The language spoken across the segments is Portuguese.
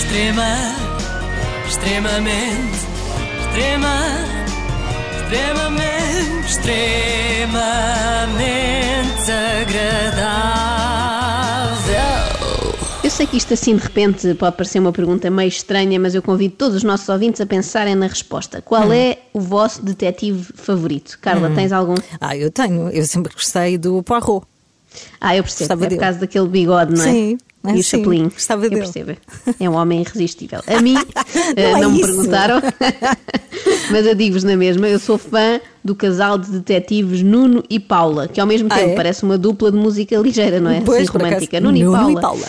Extrema, extremamente, extrema, extremamente, extremamente agradável. Eu sei que isto assim de repente pode parecer uma pergunta meio estranha, mas eu convido todos os nossos ouvintes a pensarem na resposta. Qual é o vosso detetive favorito? Carla, tens algum? Ah, eu tenho. Eu sempre gostei do Poirot. Ah, eu percebo. Gostava é por dele. causa daquele bigode, não é? Sim, é E o chapelinho. gostava eu dele. percebo. É um homem irresistível. A mim, eh, Não é não me isso. perguntaram, mas eu digo-vos na mesma, eu sou fã do casal de detetives Nuno e Paula, que ao mesmo Ah, tempo é? parece uma dupla de música ligeira, não é? Pois, assim, romântica. Nuno, Nuno e Paula.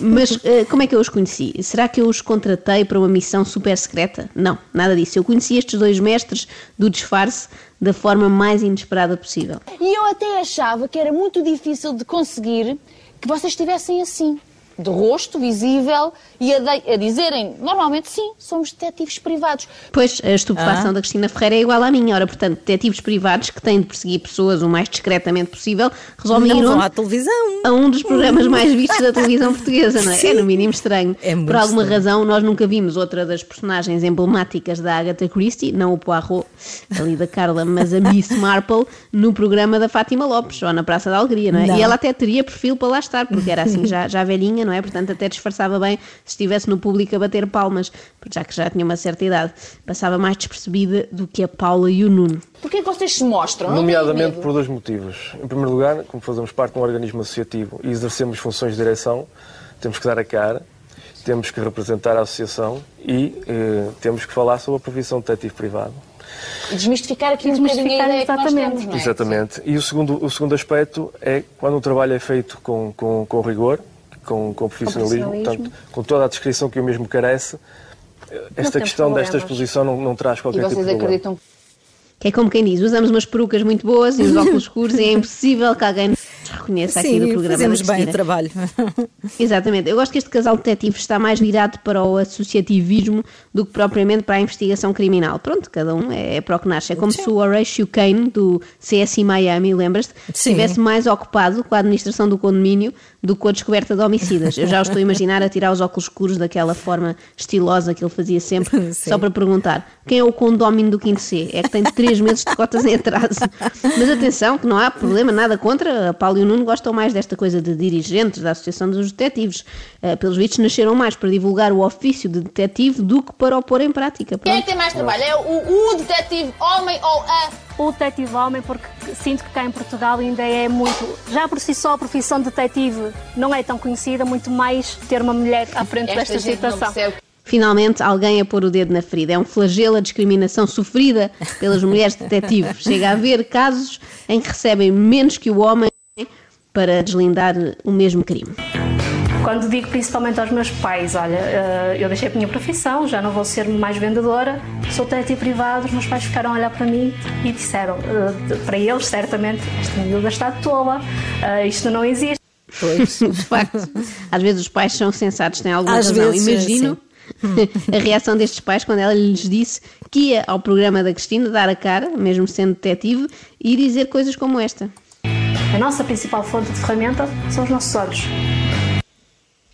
Mas eh, como é que eu os conheci? Será que eu os contratei para uma missão super secreta? Não, nada disso. Eu conheci estes dois mestres do disfarce da forma mais inesperada possível. E eu até achava que era muito difícil de conseguir que vocês estivessem assim, de rosto visível e a, de- a dizerem, normalmente sim, somos detetives privados. Pois, a estupefação Ah. da Cristina Ferreira é igual à minha. Ora, portanto, detetives privados que têm de perseguir pessoas o mais discretamente possível resolvem Não ir vão onde? à televisão. a um dos programas mais vistos da televisão portuguesa, não é? É no mínimo estranho. É Por alguma estranho. razão, nós nunca vimos outra das personagens emblemáticas da Agatha Christie, não o Poirot ali da Carla, mas a Miss Marple, no programa da Fátima Lopes, ou na Praça da Alegria, não é? Não. E ela até teria perfil para lá estar, porque era assim já, já velhinha, não é? Portanto, até disfarçava bem se estivesse no público a bater palmas, porque já que já tinha uma certa idade. Passava mais despercebida do que a Paula e o Nuno. Porquê é que vocês se mostram? Não Nomeadamente por dois motivos. Em primeiro lugar, como fazemos parte de um organismo associativo e exercemos funções de direção, temos que dar a cara, temos que representar a associação e eh, temos que falar sobre a profissão de detetive privado. E desmistificar aqui a Desmistificar, exatamente. temos, não é? Exatamente. E o segundo, o segundo aspecto é quando o trabalho é feito com, com, com rigor, com, com profissionalismo, profissionalismo. portanto, com toda a descrição que o mesmo carece, esta questão desta exposição não, não traz E qualquer tipo de vocês problema. acreditam Que é como quem diz, usamos umas perucas muito boas e os óculos escuros e é impossível que alguém nos reconheça aqui do Sim, programa fazemos bem o trabalho. Exatamente. Eu gosto que este casal de detetives está mais virado para o associativismo do que propriamente para a investigação criminal. Pronto, cada um é, é para o que nasce. É como se o Horatio Kane, do CSI Miami, lembras-te, Sim. estivesse mais ocupado com a administração do condomínio do que com a descoberta de homicidas. Eu já o estou a imaginar a tirar os óculos escuros daquela forma estilosa que ele fazia sempre, Sim. só para perguntar quem é o condómino do quinto C? É que tem três meses de cotas em atraso. Mas atenção, que não há problema, nada contra. A Paulo e o Nuno gostam mais desta coisa de dirigentes da Associação dos Detetives. Eh, pelos vistos, nasceram mais para divulgar o ofício de detetive do que para o pôr em prática. Quem é Pronto. que tem mais trabalho? É o, o detetive homem ou a? O detetive homem, porque sinto que cá em Portugal ainda é muito. Já por si só a profissão de detetive não é tão conhecida, muito mais ter uma mulher à frente Esta desta situação. Finalmente, alguém a pôr o dedo na ferida. É um flagelo a discriminação sofrida pelas mulheres detetives. Chega a haver casos em que recebem menos que o homem para deslindar o mesmo crime. Quando digo principalmente aos meus pais, olha, eh, eu deixei a minha profissão, já não vou ser mais vendedora, sou detetive privado, os meus pais ficaram a olhar para mim e disseram, eh, para eles, certamente, esta miúda está tola, eh, isto não existe. Pois. De facto, às vezes os pais são sensatos, têm alguma Às razão. vezes, Imagino a reação destes pais quando ela lhes disse que ia ao programa da Cristina dar a cara, mesmo sendo detetive, e dizer coisas como esta. A nossa principal fonte de ferramenta são os nossos olhos.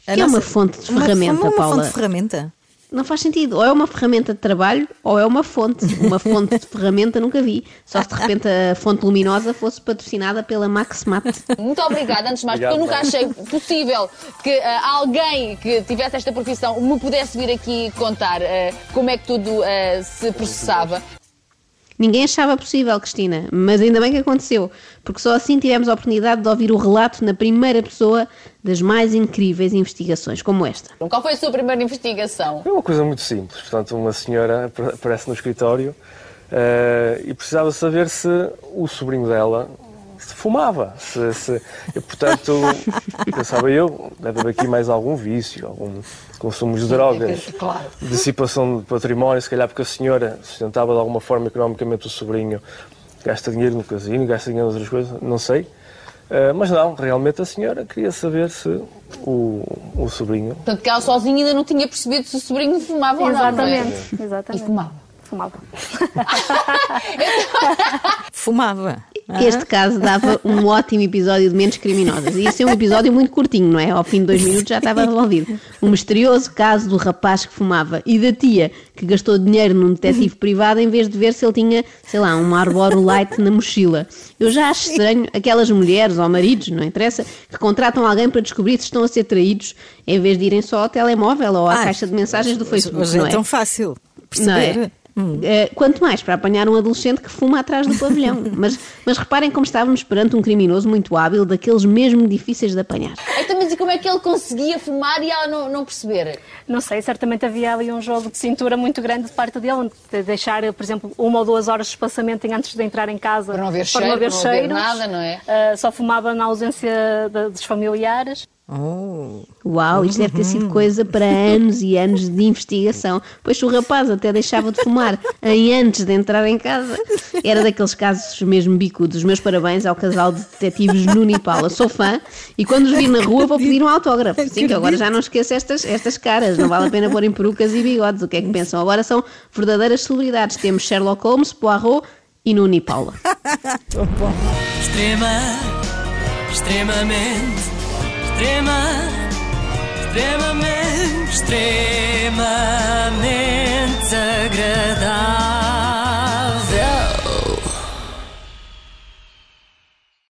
A Que é uma fonte de uma- ferramenta, uma, uma Paula? fonte de ferramenta. Não faz sentido. Ou é uma ferramenta de trabalho ou é uma fonte. Uma fonte de ferramenta nunca vi. Só se de repente a fonte luminosa fosse patrocinada pela Maximat. Muito obrigada, antes de mais, porque eu nunca achei possível que ah, alguém que tivesse esta profissão me pudesse vir aqui contar ah, como é que tudo ah, se processava. Ninguém achava possível, Cristina, mas ainda bem que aconteceu, porque só assim tivemos a oportunidade de ouvir o relato na primeira pessoa das mais incríveis investigações como esta. Qual foi a sua primeira investigação? É uma coisa muito simples. Portanto, uma senhora apare- aparece no escritório eh, e precisava saber se o sobrinho dela se fumava. Se, se- e, portanto, pensava eu, deve haver aqui mais algum vício, algum consumo de drogas, dissipação de património, se calhar porque a senhora sustentava de alguma forma economicamente o sobrinho, gasta dinheiro no casino, gasta dinheiro em outras coisas, não sei. Eh, mas não, realmente a senhora queria saber se o, o sobrinho Portanto, que ela sozinha ainda não tinha percebido se o sobrinho fumava ou não. é? Exatamente, exatamente. E fumava. Fumava. Fumava. Este caso dava um ótimo episódio de Mentes Criminosas. Ia ser um episódio muito curtinho, não é? Ao fim de dois minutos já estava resolvido. O misterioso caso do rapaz que fumava e da tia que gastou dinheiro num detetive privado em vez de ver se ele tinha, sei lá, um Marlboro Light na mochila. Eu já acho estranho aquelas mulheres ou maridos, não interessa, que contratam alguém para descobrir se estão a ser traídos em vez de irem só ao telemóvel ou à Ah, caixa de mensagens do Facebook, não é é? tão fácil Não é? Eh, quanto mais para apanhar um adolescente que fuma atrás do pavilhão. mas, mas reparem como estávamos perante um criminoso muito hábil, daqueles mesmo difíceis de apanhar. Então, mas e como é que ele conseguia fumar e ela não, não perceber? Não sei, certamente havia ali um jogo de cintura muito grande de parte dele, de deixar, por exemplo, uma ou duas horas de espaçamento antes de entrar em casa. Para não haver cheiro, não haver cheiros. nada, não é? Ah, só fumava na ausência de- dos familiares. Oh. Uau, isto deve ter sido coisa para anos e anos de investigação. Pois se o rapaz até deixava de fumar em antes de entrar em casa. Era daqueles casos mesmo bicudos. Meus parabéns ao casal de detetives Nuno e Paula. Sou fã e quando os vir na rua vou pedir um autógrafo. Sim, que agora já não esqueço estas, estas caras. Não vale a pena pôr em perucas e bigodes. O que é que pensam? Agora são verdadeiras celebridades. Temos Sherlock Holmes, Poirot e Nuno e Paula. Extrema, extremamente, extrema, extremamente, extremamente.